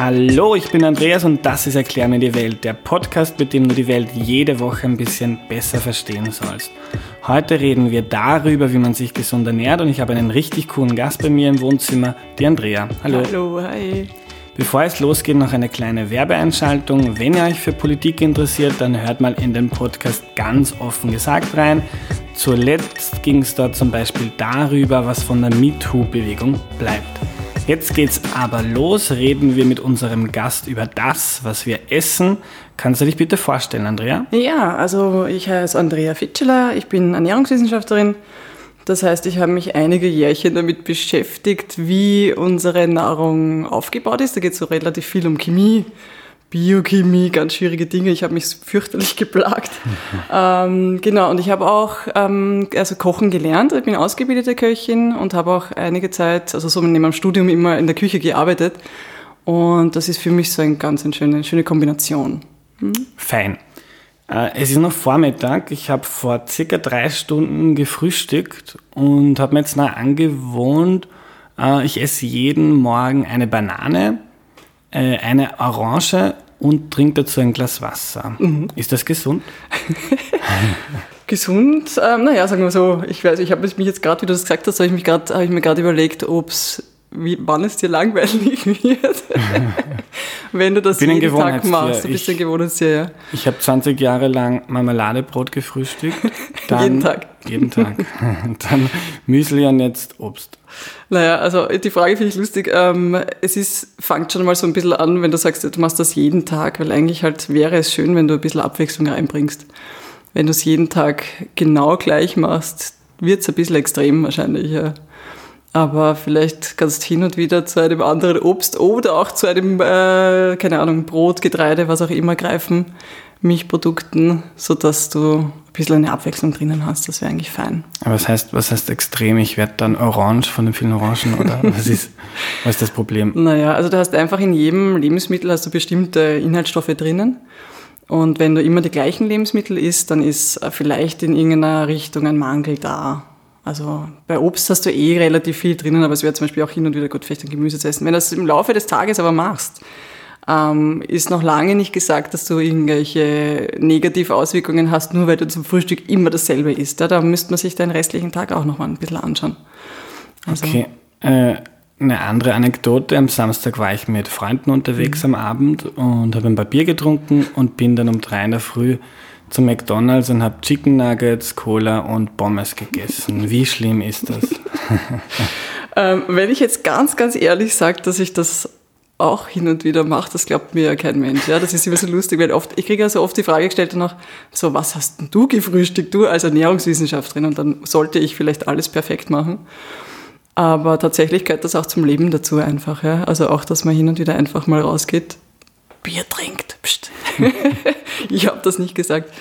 Hallo, ich bin Andreas und das ist Erklär mir die Welt, der Podcast, mit dem du die Welt jede Woche ein bisschen besser verstehen sollst. Heute reden wir darüber, wie man sich gesund ernährt und ich habe einen richtig coolen Gast bei mir im Wohnzimmer, die Andrea. Hallo. Hallo, hi. Bevor es losgeht, noch eine kleine Werbeeinschaltung. Wenn ihr euch für Politik interessiert, dann hört mal in den Podcast ganz offen gesagt rein. Zuletzt ging es dort zum Beispiel darüber, was von der MeToo-Bewegung bleibt. Jetzt geht's aber los. Reden wir mit unserem Gast über das, was wir essen. Kannst du dich bitte vorstellen, Andrea? Ja, also ich heiße Andrea Fitscheler, ich bin Ernährungswissenschaftlerin. Das heißt, ich habe mich einige Jährchen damit beschäftigt, wie unsere Nahrung aufgebaut ist. Da geht es so relativ viel um Chemie, Biochemie, ganz schwierige Dinge. Ich habe mich fürchterlich geplagt. ähm, genau, und ich habe auch ähm, also Kochen gelernt. Ich bin ausgebildete Köchin und habe auch einige Zeit, also so neben meinem Studium, immer in der Küche gearbeitet. Und das ist für mich so eine ganz eine schöne, schöne Kombination. Hm? Fein. Äh, es ist noch Vormittag. Ich habe vor circa drei Stunden gefrühstückt und habe mir jetzt noch angewohnt, äh, ich esse jeden Morgen eine Banane äh, eine Orange und trinkt dazu ein Glas Wasser. Mhm. Ist das gesund? gesund? Ähm, naja, sagen wir so, ich weiß, ich habe mich jetzt gerade, wie du das gesagt hast, habe ich, mich grad, hab ich mir gerade überlegt, ob es wie, wann es dir langweilig wird, wenn du das jeden Tag machst. Du bist ein Gewohnheitstier, ja. Ich habe 20 Jahre lang Marmeladebrot gefrühstückt. Dann, jeden Tag. Jeden Tag. dann Müsli und jetzt Obst. Naja, also die Frage finde ich lustig. Ähm, es ist, fängt schon mal so ein bisschen an, wenn du sagst, du machst das jeden Tag, weil eigentlich halt wäre es schön, wenn du ein bisschen Abwechslung reinbringst. Wenn du es jeden Tag genau gleich machst, wird es ein bisschen extrem wahrscheinlich, ja. Aber vielleicht kannst du hin und wieder zu einem anderen Obst oder auch zu einem, äh, keine Ahnung, Brot, Getreide, was auch immer greifen, Milchprodukten, sodass du ein bisschen eine Abwechslung drinnen hast. Das wäre eigentlich fein. Aber was heißt, was heißt extrem? Ich werde dann orange von den vielen Orangen oder was ist, was ist das Problem? Naja, also du hast einfach in jedem Lebensmittel hast du bestimmte Inhaltsstoffe drinnen. Und wenn du immer die gleichen Lebensmittel isst, dann ist vielleicht in irgendeiner Richtung ein Mangel da. Also bei Obst hast du eh relativ viel drinnen, aber es wäre zum Beispiel auch hin und wieder gut, vielleicht ein Gemüse zu essen. Wenn du das im Laufe des Tages aber machst, ähm, ist noch lange nicht gesagt, dass du irgendwelche negative Auswirkungen hast, nur weil du zum Frühstück immer dasselbe isst. Ja, da müsste man sich den restlichen Tag auch noch mal ein bisschen anschauen. Also, okay. Äh, eine andere Anekdote. Am Samstag war ich mit Freunden unterwegs mhm. am Abend und habe ein paar Bier getrunken und bin dann um drei in der Früh zu McDonalds und habe Chicken Nuggets, Cola und Pommes gegessen. Wie schlimm ist das? ähm, wenn ich jetzt ganz, ganz ehrlich sage, dass ich das auch hin und wieder mache, das glaubt mir ja kein Mensch. Ja, das ist immer so lustig, weil oft, ich kriege ja so oft die Frage gestellt danach, so, was hast denn du gefrühstückt, du als Ernährungswissenschaftlerin? Und dann sollte ich vielleicht alles perfekt machen. Aber tatsächlich gehört das auch zum Leben dazu einfach. Ja? Also auch, dass man hin und wieder einfach mal rausgeht, Bier trinkt. Psst. ich habe das nicht gesagt.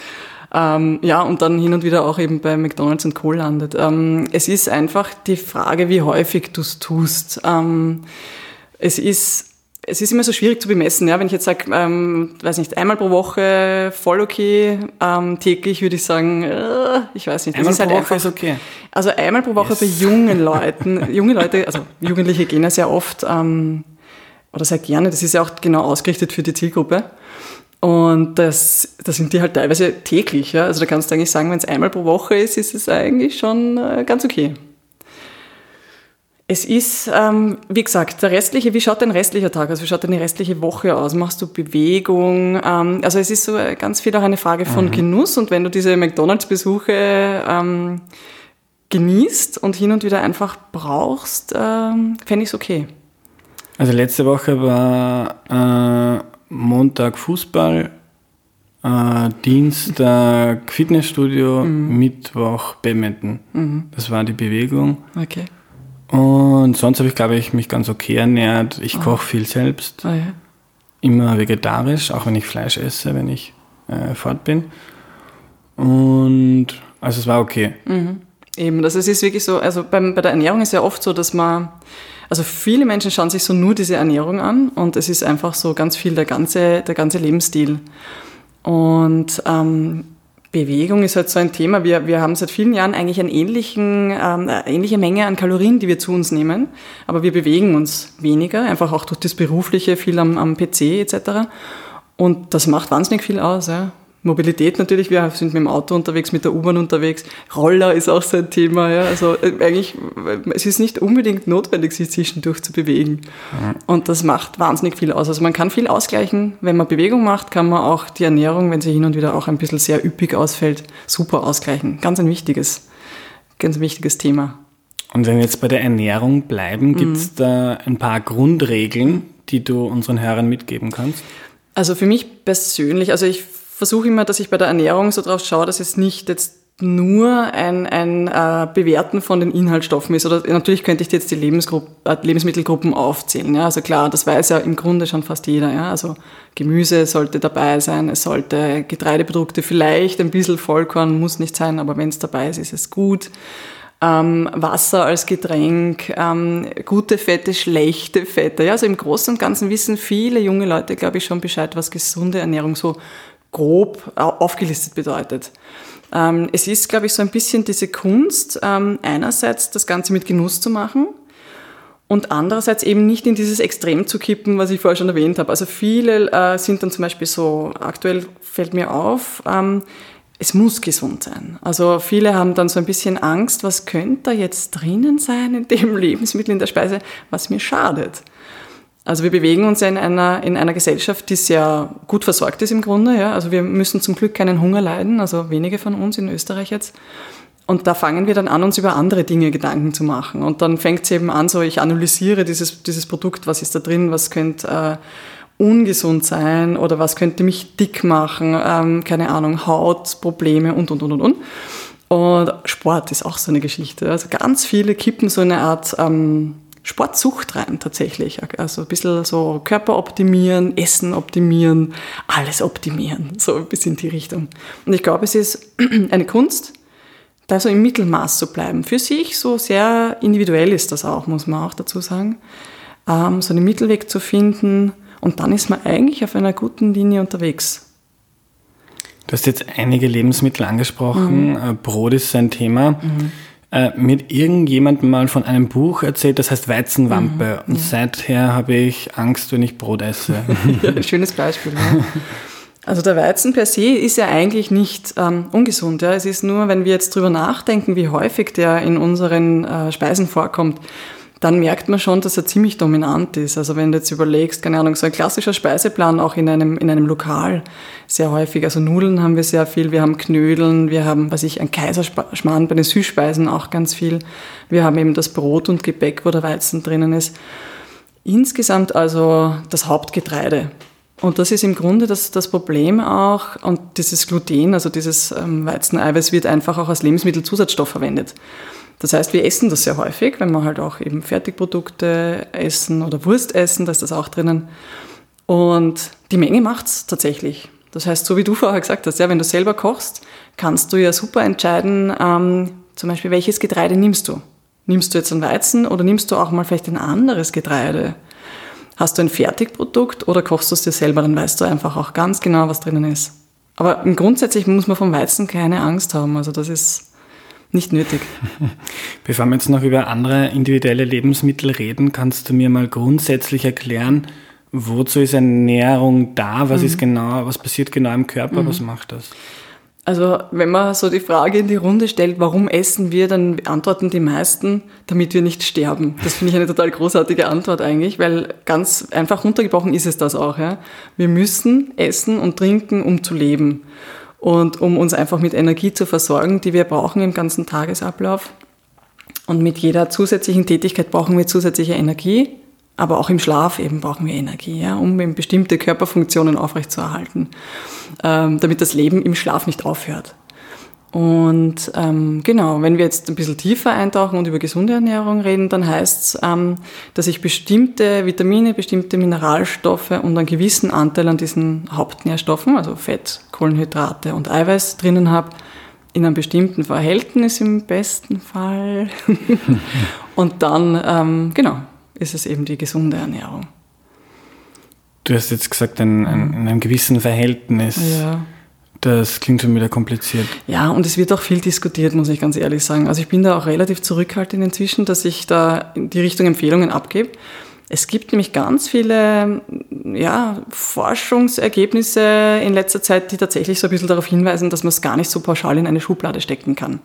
Ähm, ja, und dann hin und wieder auch eben bei McDonalds und Co. landet. Ähm, es ist einfach die Frage, wie häufig du es tust. Ähm, es ist es ist immer so schwierig zu bemessen. Ja? Wenn ich jetzt sage, ähm, weiß nicht, einmal pro Woche voll okay, ähm, täglich würde ich sagen, äh, ich weiß nicht. Einmal halt pro Woche einfach, ist okay. Also einmal pro Woche yes. bei jungen Leuten, junge Leute, also Jugendliche gehen ja sehr oft ähm, oder sehr gerne, das ist ja auch genau ausgerichtet für die Zielgruppe. Und das, das sind die halt teilweise täglich. Ja? Also da kannst du eigentlich sagen, wenn es einmal pro Woche ist, ist es eigentlich schon äh, ganz okay. Es ist, ähm, wie gesagt, der restliche, wie schaut dein restlicher Tag aus? Wie schaut deine restliche Woche aus? Machst du Bewegung? Ähm, also es ist so ganz viel auch eine Frage von mhm. Genuss und wenn du diese McDonalds-Besuche ähm, genießt und hin und wieder einfach brauchst, ähm, fände ich es okay. Also letzte Woche war äh, Montag Fußball, äh, Dienstag Fitnessstudio, mhm. Mittwoch Badminton. Mhm. Das war die Bewegung. Okay. Und sonst habe ich, glaube ich, mich ganz okay ernährt. Ich oh. koche viel selbst. Oh, ja. Immer vegetarisch, auch wenn ich Fleisch esse, wenn ich äh, fort bin. Und also es war okay. Mhm. Eben, das ist wirklich so, also beim, bei der Ernährung ist ja oft so, dass man, also viele Menschen schauen sich so nur diese Ernährung an und es ist einfach so ganz viel der ganze, der ganze Lebensstil. Und ähm, Bewegung ist halt so ein Thema. Wir, wir haben seit vielen Jahren eigentlich einen ähnlichen, ähm, eine ähnliche Menge an Kalorien, die wir zu uns nehmen, aber wir bewegen uns weniger, einfach auch durch das Berufliche, viel am, am PC etc. Und das macht wahnsinnig viel aus. Ja. Mobilität natürlich, wir sind mit dem Auto unterwegs, mit der U-Bahn unterwegs. Roller ist auch so ein Thema. Ja. Also äh, eigentlich, es ist nicht unbedingt notwendig, sich zwischendurch zu bewegen. Mhm. Und das macht wahnsinnig viel aus. Also man kann viel ausgleichen. Wenn man Bewegung macht, kann man auch die Ernährung, wenn sie hin und wieder auch ein bisschen sehr üppig ausfällt, super ausgleichen. Ganz ein wichtiges, ganz wichtiges Thema. Und wenn wir jetzt bei der Ernährung bleiben, gibt es mhm. da ein paar Grundregeln, die du unseren Hörern mitgeben kannst? Also für mich persönlich, also ich versuche immer, dass ich bei der Ernährung so drauf schaue, dass es nicht jetzt nur ein, ein äh, Bewerten von den Inhaltsstoffen ist. Oder natürlich könnte ich jetzt die äh, Lebensmittelgruppen aufzählen. Ja? Also klar, das weiß ja im Grunde schon fast jeder. Ja? Also Gemüse sollte dabei sein, es sollte Getreideprodukte vielleicht ein bisschen Vollkorn muss nicht sein, aber wenn es dabei ist, ist es gut. Ähm, Wasser als Getränk, ähm, gute Fette, schlechte Fette. Ja, also im Großen und Ganzen wissen viele junge Leute, glaube ich, schon Bescheid, was gesunde Ernährung so grob aufgelistet bedeutet. Ähm, es ist, glaube ich, so ein bisschen diese Kunst, ähm, einerseits das Ganze mit Genuss zu machen und andererseits eben nicht in dieses Extrem zu kippen, was ich vorher schon erwähnt habe. Also viele äh, sind dann zum Beispiel so, aktuell fällt mir auf, ähm, es muss gesund sein. Also viele haben dann so ein bisschen Angst, was könnte da jetzt drinnen sein in dem Lebensmittel, in der Speise, was mir schadet. Also wir bewegen uns in einer, in einer Gesellschaft, die sehr gut versorgt ist im Grunde. Ja? Also wir müssen zum Glück keinen Hunger leiden, also wenige von uns in Österreich jetzt. Und da fangen wir dann an, uns über andere Dinge Gedanken zu machen. Und dann fängt es eben an, so ich analysiere dieses, dieses Produkt, was ist da drin, was könnte äh, ungesund sein oder was könnte mich dick machen, ähm, keine Ahnung, Hautprobleme und, und, und, und, und. Und Sport ist auch so eine Geschichte. Also ganz viele kippen so eine Art... Ähm, Sportsucht rein tatsächlich. Also ein bisschen so Körper optimieren, Essen optimieren, alles optimieren, so ein bisschen in die Richtung. Und ich glaube, es ist eine Kunst, da so im Mittelmaß zu bleiben. Für sich so sehr individuell ist das auch, muss man auch dazu sagen. Ähm, so einen Mittelweg zu finden und dann ist man eigentlich auf einer guten Linie unterwegs. Du hast jetzt einige Lebensmittel angesprochen. Mhm. Äh, Brot ist ein Thema. Mhm äh, mit irgendjemandem mal von einem Buch erzählt, das heißt Weizenwampe. Mhm, Und ja. seither habe ich Angst, wenn ich Brot esse. ja, schönes Beispiel. Ja. Also der Weizen per se ist ja eigentlich nicht ähm, ungesund. Ja. Es ist nur, wenn wir jetzt drüber nachdenken, wie häufig der in unseren äh, Speisen vorkommt, dann merkt man schon, dass er ziemlich dominant ist. Also wenn du jetzt überlegst, keine Ahnung, so ein klassischer Speiseplan auch in einem, in einem Lokal sehr häufig. Also Nudeln haben wir sehr viel, wir haben Knödeln, wir haben, was ich, ein Kaiserschmarrn bei den Süßspeisen auch ganz viel. Wir haben eben das Brot und Gebäck, wo der Weizen drinnen ist. Insgesamt also das Hauptgetreide. Und das ist im Grunde das, das Problem auch. Und dieses Gluten, also dieses ähm, Weizeneiweiß, wird einfach auch als Lebensmittelzusatzstoff verwendet. Das heißt, wir essen das sehr häufig, wenn wir halt auch eben Fertigprodukte essen oder Wurst essen, da ist das auch drinnen. Und die Menge macht's tatsächlich. Das heißt, so wie du vorher gesagt hast, ja, wenn du selber kochst, kannst du ja super entscheiden, ähm, zum Beispiel, welches Getreide nimmst du? Nimmst du jetzt ein Weizen oder nimmst du auch mal vielleicht ein anderes Getreide? Hast du ein Fertigprodukt oder kochst du es dir selber, dann weißt du einfach auch ganz genau, was drinnen ist. Aber grundsätzlich muss man vom Weizen keine Angst haben. Also das ist nicht nötig. Bevor wir jetzt noch über andere individuelle Lebensmittel reden, kannst du mir mal grundsätzlich erklären, wozu ist Ernährung da? Was mhm. ist genau, was passiert genau im Körper? Mhm. Was macht das? Also wenn man so die Frage in die Runde stellt, warum essen wir, dann antworten die meisten, damit wir nicht sterben. Das finde ich eine total großartige Antwort eigentlich, weil ganz einfach runtergebrochen ist es das auch. Ja? Wir müssen essen und trinken, um zu leben und um uns einfach mit Energie zu versorgen, die wir brauchen im ganzen Tagesablauf. Und mit jeder zusätzlichen Tätigkeit brauchen wir zusätzliche Energie, aber auch im Schlaf eben brauchen wir Energie, ja, um eben bestimmte Körperfunktionen aufrechtzuerhalten, ähm, damit das Leben im Schlaf nicht aufhört. Und ähm, genau, wenn wir jetzt ein bisschen tiefer eintauchen und über gesunde Ernährung reden, dann heißt es, ähm, dass ich bestimmte Vitamine, bestimmte Mineralstoffe und einen gewissen Anteil an diesen Hauptnährstoffen, also Fett, Kohlenhydrate und Eiweiß drinnen habe, in einem bestimmten Verhältnis im besten Fall. und dann, ähm, genau, ist es eben die gesunde Ernährung. Du hast jetzt gesagt, in, in einem gewissen Verhältnis. Ja Das klingt schon wieder kompliziert. Ja, und es wird auch viel diskutiert, muss ich ganz ehrlich sagen. Also ich bin da auch relativ zurückhaltend inzwischen, dass ich da in die Richtung Empfehlungen abgebe. Es gibt nämlich ganz viele ja, Forschungsergebnisse in letzter Zeit, die tatsächlich so ein bisschen darauf hinweisen, dass man es gar nicht so pauschal in eine Schublade stecken kann.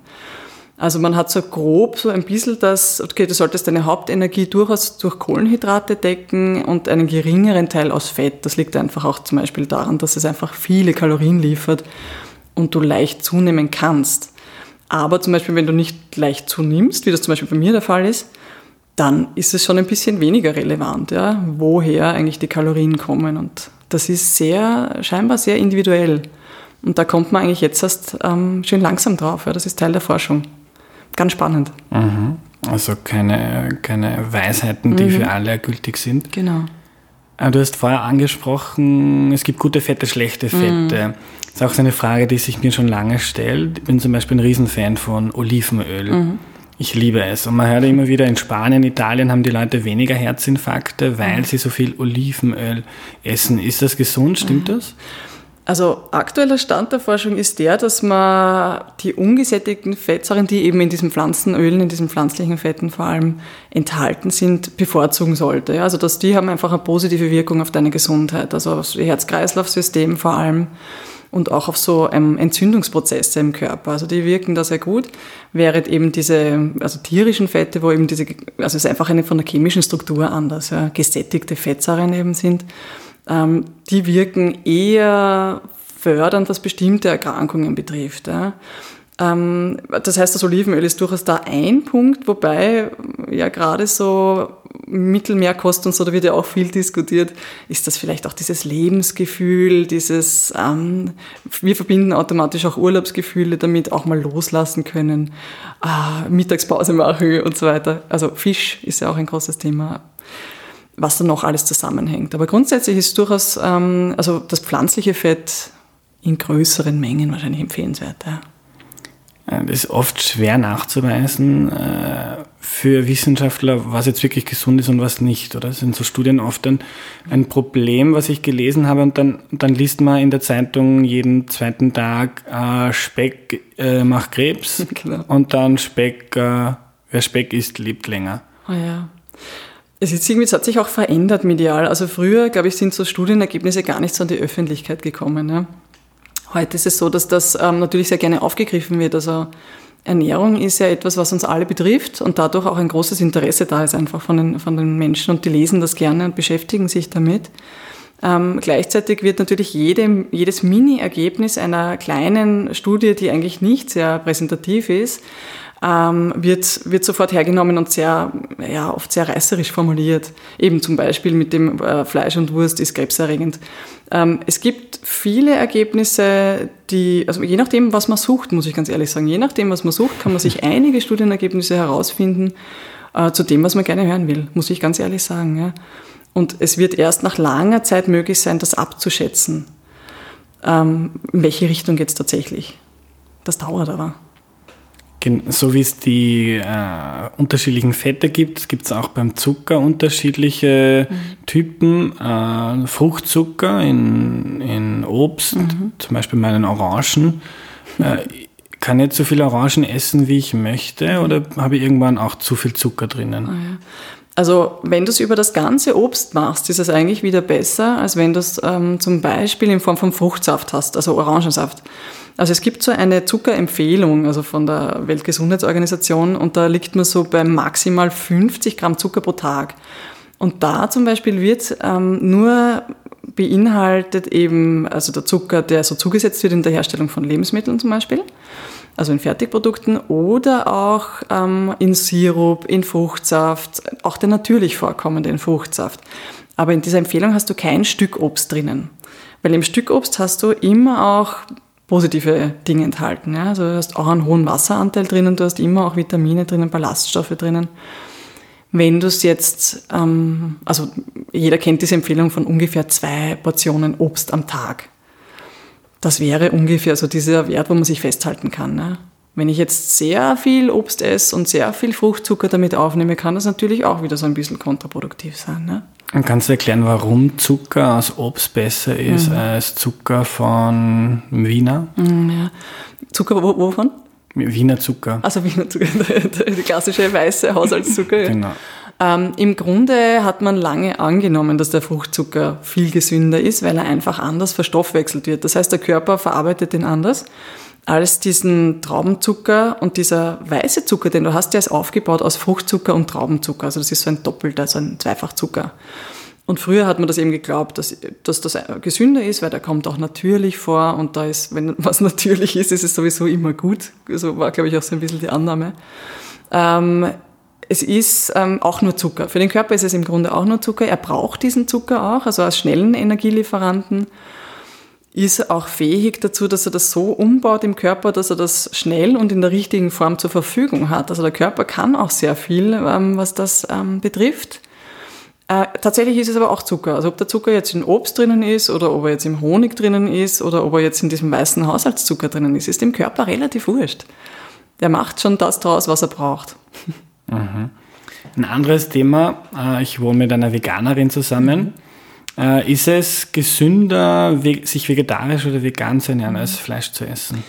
Also man hat so grob so ein bisschen das, okay, du solltest deine Hauptenergie durchaus durch Kohlenhydrate decken und einen geringeren Teil aus Fett. Das liegt einfach auch zum Beispiel daran, dass es einfach viele Kalorien liefert und du leicht zunehmen kannst. Aber zum Beispiel, wenn du nicht leicht zunimmst, wie das zum Beispiel bei mir der Fall ist, dann ist es schon ein bisschen weniger relevant, ja, woher eigentlich die Kalorien kommen. Und das ist sehr, scheinbar sehr individuell. Und da kommt man eigentlich jetzt erst ähm, schön langsam drauf. Ja. Das ist Teil der Forschung. Ganz spannend. Mhm. Also keine, keine Weisheiten, die mhm. für alle gültig sind. Genau. Äh, du hast vorher angesprochen, es gibt gute Fette, schlechte Fette. Mhm. Das ist auch so eine Frage, die sich mir schon lange stellt. Ich bin zum Beispiel ein Riesenfan von Olivenöl. Mhm. Ich liebe es. Und man hört immer wieder, in Spanien, Italien haben die Leute weniger Herzinfarkte, weil mhm. sie so viel Olivenöl essen. Ist das gesund? Stimmt mhm. das? Also aktueller Stand der Forschung ist der, dass man die ungesättigten Fettsäuren, die eben in diesen Pflanzenölen, in diesen pflanzlichen Fetten vor allem enthalten sind, bevorzugen sollte. Also dass die haben einfach eine positive Wirkung auf deine Gesundheit, also aufs Herz-Kreislauf-System vor allem und auch auf so ähm, Entzündungsprozesse im Körper. Also die wirken da sehr gut, während eben diese also tierischen Fette, wo eben diese, also es ist einfach eine von der chemischen Struktur anders, ja, gesättigte Fettsäuren eben sind, ähm, die wirken eher fördernd, was bestimmte Erkrankungen betrifft. Ja. Ähm, das heißt, das Olivenöl ist durchaus da ein Punkt, wobei ja gerade so Mittelmeerkost und so, da wird ja auch viel diskutiert, ist das vielleicht auch dieses Lebensgefühl, dieses, ähm, wir verbinden automatisch auch Urlaubsgefühle damit, auch mal loslassen können, äh, Mittagspause machen und so weiter. Also Fisch ist ja auch ein großes Thema, was da noch alles zusammenhängt. Aber grundsätzlich ist durchaus, ähm, also das pflanzliche Fett in größeren Mengen wahrscheinlich empfehlenswert. Ja. Äh, das ist oft schwer nachzuweisen äh, für Wissenschaftler, was jetzt wirklich gesund ist und was nicht. Oder das sind so Studien oft ein, ein Problem, was ich gelesen habe. Und dann, dann liest man in der Zeitung jeden zweiten Tag äh, Speck äh, macht Krebs genau. und dann Speck, äh, wer Speck isst, lebt länger. Oh ja. Es, ist irgendwie, es hat sich auch verändert medial. Also früher, glaube ich, sind so Studienergebnisse gar nicht so an die Öffentlichkeit gekommen. Ja. Heute ist es so, dass das ähm, natürlich sehr gerne aufgegriffen wird. Also Ernährung ist ja etwas, was uns alle betrifft und dadurch auch ein großes Interesse da ist einfach von den, von den Menschen und die lesen das gerne und beschäftigen sich damit. Ähm, gleichzeitig wird natürlich jede, jedes Mini-Ergebnis einer kleinen Studie, die eigentlich nicht sehr präsentativ ist, ähm, wird, wird sofort hergenommen und sehr, ja, oft sehr reißerisch formuliert. Eben zum Beispiel mit dem äh, Fleisch und Wurst ist krebserregend. Ähm, es gibt viele Ergebnisse, die, also je nachdem, was man sucht, muss ich ganz ehrlich sagen, je nachdem, was man sucht, kann man sich einige Studienergebnisse herausfinden äh, zu dem, was man gerne hören will, muss ich ganz ehrlich sagen. Ja. Und es wird erst nach langer Zeit möglich sein, das abzuschätzen. Ähm, in welche Richtung geht es tatsächlich? Das dauert aber. So wie es die äh, unterschiedlichen Fette gibt, gibt es auch beim Zucker unterschiedliche mhm. Typen. Äh, Fruchtzucker in, in Obst, mhm. zum Beispiel meinen Orangen. Äh, kann ich zu viel Orangen essen, wie ich möchte, oder habe ich irgendwann auch zu viel Zucker drinnen? Oh ja. Also wenn du es über das ganze Obst machst, ist es eigentlich wieder besser, als wenn du es ähm, zum Beispiel in Form von Fruchtsaft hast, also Orangensaft. Also es gibt so eine Zuckerempfehlung, also von der Weltgesundheitsorganisation, und da liegt man so bei maximal 50 Gramm Zucker pro Tag. Und da zum Beispiel wird ähm, nur beinhaltet eben, also der Zucker, der so zugesetzt wird in der Herstellung von Lebensmitteln zum Beispiel, also in Fertigprodukten oder auch ähm, in Sirup, in Fruchtsaft, auch der natürlich vorkommende in Fruchtsaft. Aber in dieser Empfehlung hast du kein Stück Obst drinnen. Weil im Stück Obst hast du immer auch positive Dinge enthalten. Ja? Also du hast auch einen hohen Wasseranteil drinnen, du hast immer auch Vitamine drinnen, Ballaststoffe drinnen. Wenn du es jetzt, ähm, also jeder kennt diese Empfehlung von ungefähr zwei Portionen Obst am Tag. Das wäre ungefähr so dieser Wert, wo man sich festhalten kann. Ne? Wenn ich jetzt sehr viel Obst esse und sehr viel Fruchtzucker damit aufnehme, kann das natürlich auch wieder so ein bisschen kontraproduktiv sein. Ne? Und kannst du erklären, warum Zucker aus Obst besser ist mhm. als Zucker von Wiener? Mhm, ja. Zucker wovon? Wiener Zucker. Also Wiener Zucker, der, klassische weiße Haushaltszucker. genau. Ähm, Im Grunde hat man lange angenommen, dass der Fruchtzucker viel gesünder ist, weil er einfach anders verstoffwechselt wird. Das heißt, der Körper verarbeitet ihn anders als diesen Traubenzucker und dieser weiße Zucker, den du hast, der ist aufgebaut aus Fruchtzucker und Traubenzucker. Also das ist so ein doppelter, so ein Zweifachzucker. Und früher hat man das eben geglaubt, dass, dass das gesünder ist, weil der kommt auch natürlich vor und da ist, wenn was natürlich ist, ist es sowieso immer gut. So war, glaube ich, auch so ein bisschen die Annahme. Ähm, es ist ähm, auch nur Zucker. Für den Körper ist es im Grunde auch nur Zucker. Er braucht diesen Zucker auch, also als schnellen Energielieferanten ist auch fähig dazu, dass er das so umbaut im Körper, dass er das schnell und in der richtigen Form zur Verfügung hat. Also der Körper kann auch sehr viel, ähm, was das ähm, betrifft. Äh, tatsächlich ist es aber auch Zucker. Also ob der Zucker jetzt in Obst drinnen ist oder ob er jetzt im Honig drinnen ist oder ob er jetzt in diesem weißen Haushaltszucker drinnen ist, ist dem Körper relativ wurscht. Der macht schon das draus, was er braucht. Mhm. Ein anderes Thema, äh, ich wohne mit einer Veganerin zusammen. Äh, ist es gesünder, sich vegetarisch oder vegan zu ernähren, als Fleisch zu essen?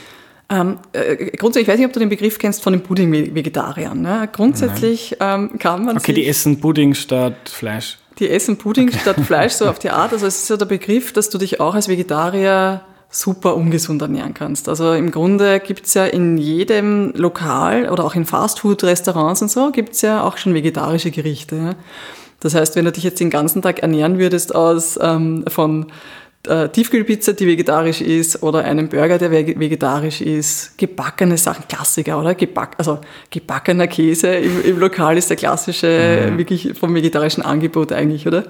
Ähm, äh, grundsätzlich, ich weiß nicht, ob du den Begriff kennst von den Pudding-Vegetariern. Ne? Grundsätzlich ähm, kann man Okay, die essen Pudding statt Fleisch. Die essen Pudding okay. statt Fleisch, so auf die Art. Also es ist so der Begriff, dass du dich auch als Vegetarier super ungesund ernähren kannst. Also im Grunde gibt's ja in jedem Lokal oder auch in Fastfood-Restaurants und so, gibt's ja auch schon vegetarische Gerichte. Ja? Das heißt, wenn du dich jetzt den ganzen Tag ernähren würdest aus ähm, von äh, Tiefkühlpizza, die vegetarisch ist, oder einem Burger, der vegetarisch ist, gebackene Sachen, Klassiker, oder? Geback, also gebackener Käse im, im Lokal ist der klassische, mhm. wirklich vom vegetarischen Angebot eigentlich, oder?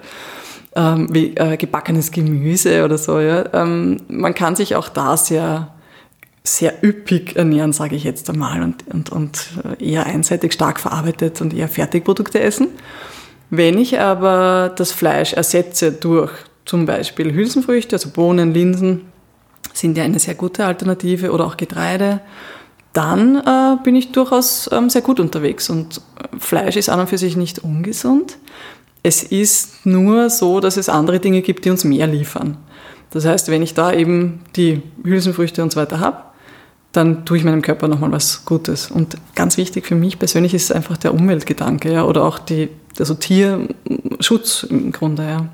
Ähm, wie, äh, gebackenes Gemüse oder so, ja. Ähm, man kann sich auch da sehr sehr üppig ernähren, sage ich jetzt einmal, und, und, und eher einseitig stark verarbeitet und eher Fertigprodukte essen. Wenn ich aber das Fleisch ersetze durch zum Beispiel Hülsenfrüchte, also Bohnen, Linsen, sind ja eine sehr gute Alternative oder auch Getreide, dann äh, bin ich durchaus ähm, sehr gut unterwegs. Und Fleisch ist an und für sich nicht ungesund. Es ist nur so, dass es andere Dinge gibt, die uns mehr liefern. Das heißt, wenn ich da eben die Hülsenfrüchte und so weiter habe, dann tue ich meinem Körper nochmal was Gutes. Und ganz wichtig für mich persönlich ist einfach der Umweltgedanke, ja, oder auch die, also Tierschutz im Grunde, ja.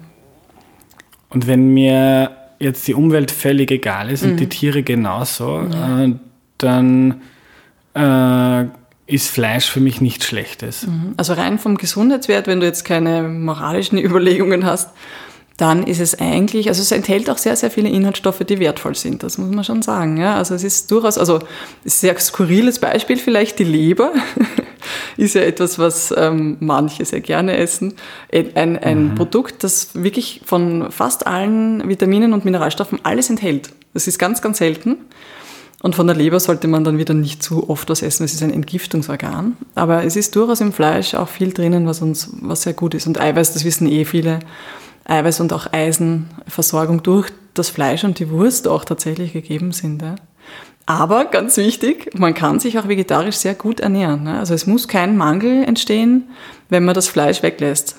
Und wenn mir jetzt die Umwelt völlig egal ist mhm. und die Tiere genauso, ja. äh, dann äh, ist Fleisch für mich nichts Schlechtes. Mhm. Also rein vom Gesundheitswert, wenn du jetzt keine moralischen Überlegungen hast, dann ist es eigentlich, also es enthält auch sehr, sehr viele Inhaltsstoffe, die wertvoll sind, das muss man schon sagen. Ja? Also es ist durchaus, also ein sehr skurriles Beispiel vielleicht, die Leber ist ja etwas, was ähm, manche sehr gerne essen. Ein, ein mhm. Produkt, das wirklich von fast allen Vitaminen und Mineralstoffen alles enthält. Das ist ganz, ganz selten. Und von der Leber sollte man dann wieder nicht zu oft was essen. Es ist ein Entgiftungsorgan. Aber es ist durchaus im Fleisch auch viel drinnen, was uns, was sehr gut ist. Und Eiweiß, das wissen eh viele. Eiweiß und auch Eisenversorgung durch das Fleisch und die Wurst auch tatsächlich gegeben sind. Aber ganz wichtig, man kann sich auch vegetarisch sehr gut ernähren. Also es muss kein Mangel entstehen, wenn man das Fleisch weglässt.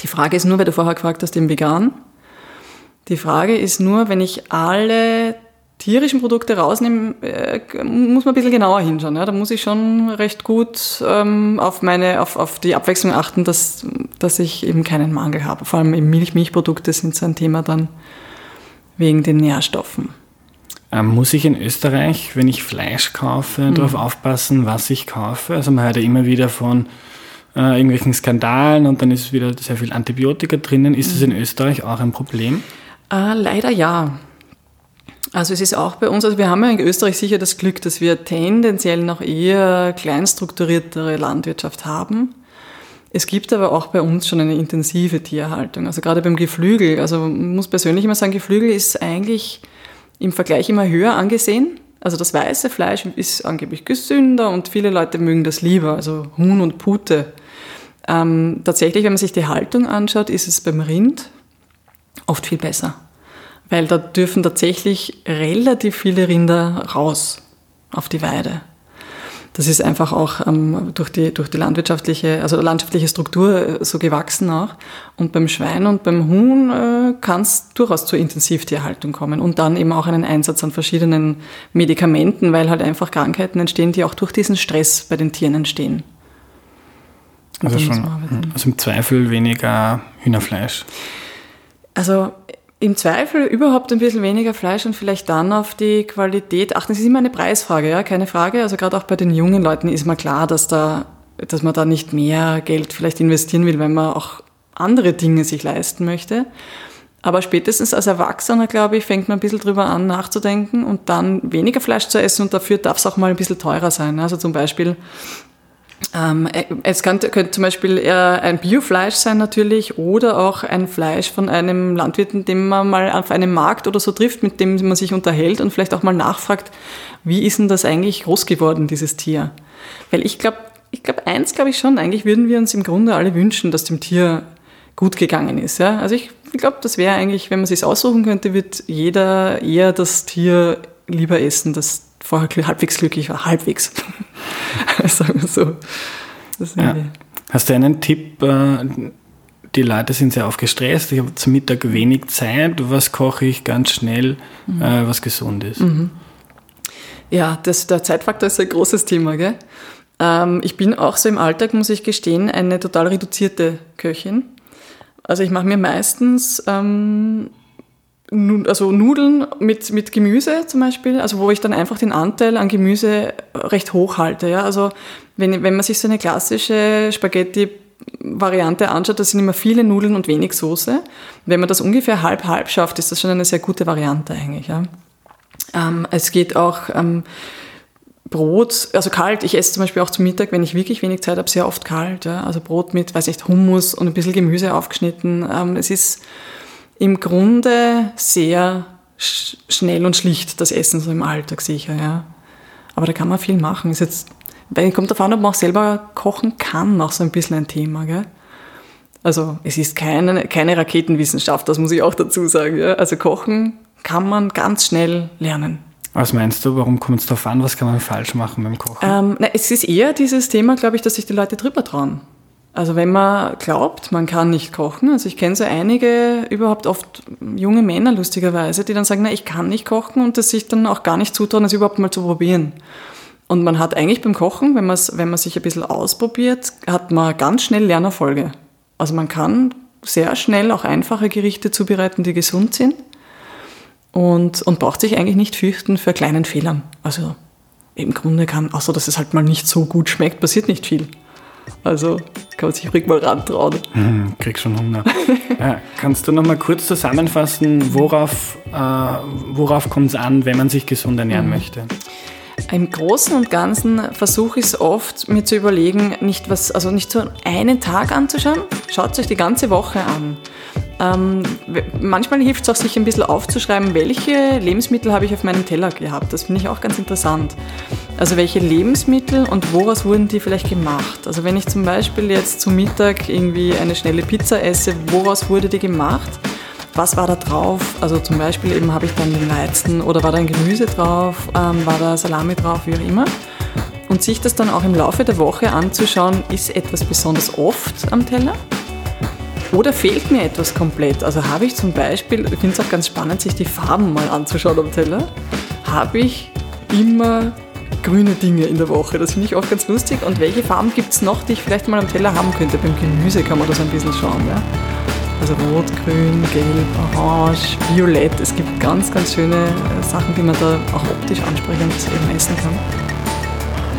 Die Frage ist nur, weil du vorher gefragt hast, im Vegan. Die Frage ist nur, wenn ich alle tierischen Produkte rausnehmen, äh, muss man ein bisschen genauer hinschauen. Ja? Da muss ich schon recht gut ähm, auf, meine, auf, auf die Abwechslung achten, dass, dass ich eben keinen Mangel habe. Vor allem eben Milch, Milchprodukte sind so ein Thema dann wegen den Nährstoffen. Ähm, muss ich in Österreich, wenn ich Fleisch kaufe, mhm. darauf aufpassen, was ich kaufe? Also man hört ja immer wieder von äh, irgendwelchen Skandalen und dann ist wieder sehr viel Antibiotika drinnen. Ist mhm. das in Österreich auch ein Problem? Äh, leider ja. Also es ist auch bei uns, also wir haben ja in Österreich sicher das Glück, dass wir tendenziell noch eher kleinstrukturiertere Landwirtschaft haben. Es gibt aber auch bei uns schon eine intensive Tierhaltung. Also gerade beim Geflügel, also man muss persönlich immer sagen, Geflügel ist eigentlich im Vergleich immer höher angesehen. Also das weiße Fleisch ist angeblich gesünder und viele Leute mögen das lieber, also Huhn und Pute. Ähm, tatsächlich, wenn man sich die Haltung anschaut, ist es beim Rind oft viel besser weil da dürfen tatsächlich relativ viele Rinder raus auf die Weide. das ist einfach auch ähm, durch, die, durch die landwirtschaftliche, also landschaftliche Struktur äh, so gewachsen auch. Und beim Schwein und beim Huhn äh, kann es durchaus zur Intensivtierhaltung kommen und dann eben auch einen Einsatz an verschiedenen Medikamenten, weil halt einfach Krankheiten entstehen, die auch durch diesen Stress bei den Tieren entstehen. Also, schon, also im Zweifel weniger Hühnerfleisch. Also im Zweifel überhaupt ein bisschen weniger Fleisch und vielleicht dann auf die Qualität achten. Es ist immer eine Preisfrage, ja, keine Frage. Also gerade auch bei den jungen Leuten ist mir klar, dass da, dass man da nicht mehr Geld vielleicht investieren will, wenn man auch andere Dinge sich leisten möchte. Aber spätestens als Erwachsener, glaube ich, fängt man ein bisschen drüber an nachzudenken und dann weniger Fleisch zu essen und dafür darf es auch mal ein bisschen teurer sein. Also zum Beispiel es könnte, könnte zum Beispiel eher ein Biofleisch sein natürlich oder auch ein Fleisch von einem Landwirt, den man mal auf einem Markt oder so trifft, mit dem man sich unterhält und vielleicht auch mal nachfragt, wie ist denn das eigentlich groß geworden, dieses Tier? Weil ich glaube, ich glaube, eins glaube ich schon, eigentlich würden wir uns im Grunde alle wünschen, dass dem Tier gut gegangen ist. Ja? Also ich, ich glaube, das wäre eigentlich, wenn man sich aussuchen könnte, wird jeder eher das Tier lieber essen, das vorher halbwegs glücklich war. Halbwegs. Sagen wir so. Ja. Hast du einen Tipp? Äh, die Leute sind sehr aufgestresst. Ich habe zum Mittag wenig Zeit. Was koche ich ganz schnell, mhm. Äh, was gesund ist? Mhm. Ja, das, der Zeitfaktor ist ein großes Thema. Gell? Ähm, ich bin auch so im Alltag, muss ich gestehen, eine total reduzierte Köchin. Also ich mache mir meistens ähm, also Nudeln mit, mit Gemüse zum Beispiel, also wo ich dann einfach den Anteil an Gemüse recht hoch halte. Ja? Also wenn, wenn man sich so eine klassische Spaghetti anschaut, da sind immer viele Nudeln und wenig Soße. Wenn man das ungefähr halb-halb schafft, ist das schon eine sehr gute Variante eigentlich. Ja? Ähm, es geht auch ähm, Brot, also kalt. Ich esse zum Beispiel auch zum Mittag, wenn ich wirklich wenig Zeit habe, sehr oft kalt. Ja? Also Brot mit, weiß nicht, Hummus und ein bisschen Gemüse aufgeschnitten. Ähm, es ist im Grunde sehr sch schnell und schlicht, das Essen so im Alltag sicher, ja. Aber da kann man viel machen. Ist jetzt, kommt davon, ob man auch selber kochen kann, auch so ein bisschen ein Thema, gell? Also es ist keine, keine Raketenwissenschaft, das muss ich auch dazu sagen. Ja? Also kochen kann man ganz schnell lernen. Was meinst du, warum kommt es darauf an? Was kann man falsch machen beim Kochen? Ähm, na, es ist eher dieses Thema, glaube ich, dass sich die Leute drüber trauen. Also wenn man glaubt, man kann nicht kochen, also ich kenne so einige, überhaupt oft junge Männer lustigerweise, die dann sagen, na, ich kann nicht kochen und das sich dann auch gar nicht zutrauen, es überhaupt mal zu probieren. Und man hat eigentlich beim Kochen, wenn, wenn man sich ein bisschen ausprobiert, hat man ganz schnell Lernerfolge. Also man kann sehr schnell auch einfache Gerichte zubereiten, die gesund sind und, und braucht sich eigentlich nicht fürchten für kleinen Fehlern. Also im Grunde kann, außer dass es halt mal nicht so gut schmeckt, passiert nicht viel. Also kann man sich ruhig mal rantrauen. Hm, krieg schon Hunger. ja, kannst du noch mal kurz zusammenfassen, worauf, äh, worauf kommt es an, wenn man sich gesund ernähren mhm. möchte? Im Großen und Ganzen versuche ich es oft, mir zu überlegen, nicht was, also nicht so einen Tag anzuschauen, schaut euch die ganze Woche an. Ähm, manchmal hilft es auch, sich ein bisschen aufzuschreiben, welche Lebensmittel habe ich auf meinem Teller gehabt. Das finde ich auch ganz interessant. Also welche Lebensmittel und woraus wurden die vielleicht gemacht? Also wenn ich zum Beispiel jetzt zum Mittag irgendwie eine schnelle Pizza esse, woraus wurde die gemacht? Was war da drauf? Also zum Beispiel eben habe ich dann den Weizen oder war da ein Gemüse drauf, ähm, war da Salami drauf, wie auch immer. Und sich das dann auch im Laufe der Woche anzuschauen, ist etwas besonders oft am Teller oder fehlt mir etwas komplett? Also habe ich zum Beispiel, ich finde es auch ganz spannend, sich die Farben mal anzuschauen am Teller, habe ich immer grüne Dinge in der Woche. Das finde ich auch ganz lustig. Und welche Farben gibt es noch, die ich vielleicht mal am Teller haben könnte? Beim Gemüse kann man das ein bisschen schauen. Ja? Also rot, grün, gelb, orange, violett. Es gibt ganz, ganz schöne äh, Sachen, die man da auch optisch ansprechend eben essen kann.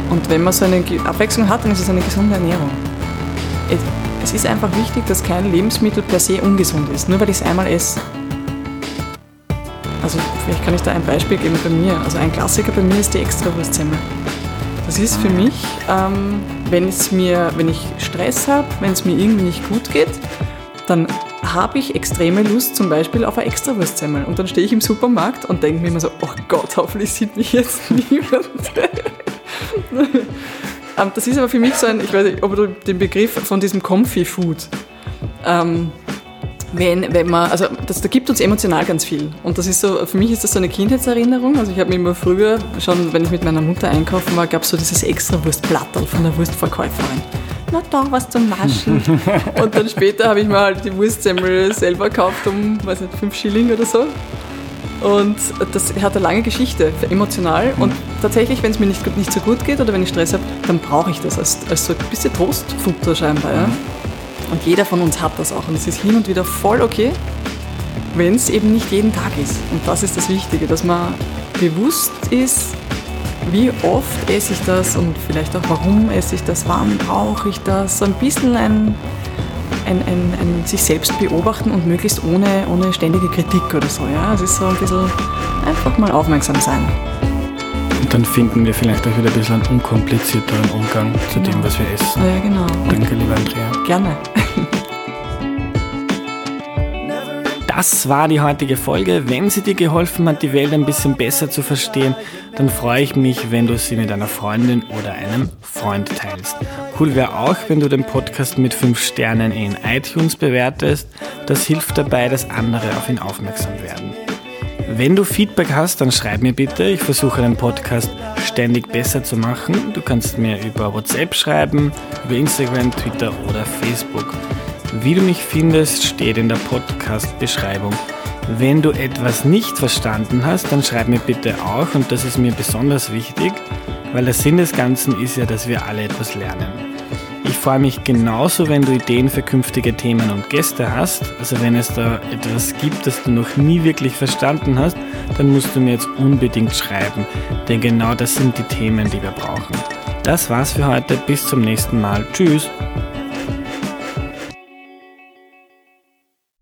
Und wenn man so eine Abwechslung hat, dann ist es eine gesunde Ernährung. Es ist einfach wichtig, dass kein Lebensmittel per se ungesund ist, nur weil ich es einmal esse. Also vielleicht kann ich da ein Beispiel geben bei mir. Also ein Klassiker bei mir ist die Extrawurstsemmel. Das ist für mich, ähm, wenn, es mir, wenn ich Stress habe, wenn es mir irgendwie nicht gut geht, dann habe ich extreme Lust zum Beispiel auf eine Extrawurstsemmel. Und dann stehe ich im Supermarkt und denke mir immer so, oh Gott, hoffentlich sieht mich jetzt niemand. Ähm, das ist aber für mich so ein, ich weiß nicht, ob du den Begriff von diesem Comfy Food. Ähm, wenn, wenn man, also das, das gibt uns emotional ganz viel. Und das ist so, für mich ist das so eine Kindheitserinnerung. Also ich habe mir immer früher, schon wenn ich mit meiner Mutter einkaufen war, gab es so dieses extra Wurstplattel von der Wurstverkäuferin. Na da, was zum Naschen. und dann später habe ich mir halt die Wurstsemmel selber gekauft um, weiß nicht, 5 Schilling oder so. Und das hat eine lange Geschichte, emotional. Und tatsächlich, wenn es mir nicht, nicht so gut geht oder wenn ich Stress habe, dann brauche ich das als, als so ein bisschen Trostfutter scheinbar. Ja? Und jeder von uns hat das auch. Und es ist hin und wieder voll okay, wenn es eben nicht jeden Tag ist. Und das ist das Wichtige, dass man bewusst ist, wie oft esse ich das und vielleicht auch warum esse ich das, wann brauche ich das. So ein bisschen ein, ein, ein, ein, sich selbst beobachten und möglichst ohne, ohne ständige Kritik oder so. Ja? Es ist so ein bisschen einfach mal aufmerksam sein. Und dann finden wir vielleicht auch wieder ein bisschen einen unkomplizierteren Umgang zu genau. dem, was wir essen. Ja, genau. Danke, liebe Andrea. Gerne. Das war die heutige Folge. Wenn sie dir geholfen hat, die Welt ein bisschen besser zu verstehen, dann freue ich mich, wenn du sie mit einer Freundin oder einem Freund teilst. Cool wäre auch, wenn du den Podcast mit 5 Sternen in iTunes bewertest. Das hilft dabei, dass andere auf ihn aufmerksam werden. Wenn du Feedback hast, dann schreib mir bitte. Ich versuche den Podcast ständig besser zu machen. Du kannst mir über WhatsApp schreiben, über Instagram, Twitter oder Facebook. Wie du mich findest, steht in der Podcast-Beschreibung. Wenn du etwas nicht verstanden hast, dann schreib mir bitte auch und das ist mir besonders wichtig, weil der Sinn des Ganzen ist ja, dass wir alle etwas lernen. Ich freue mich genauso, wenn du Ideen für künftige Themen und Gäste hast. Also wenn es da etwas gibt, das du noch nie wirklich verstanden hast, dann musst du mir jetzt unbedingt schreiben, denn genau das sind die Themen, die wir brauchen. Das war's für heute, bis zum nächsten Mal. Tschüss!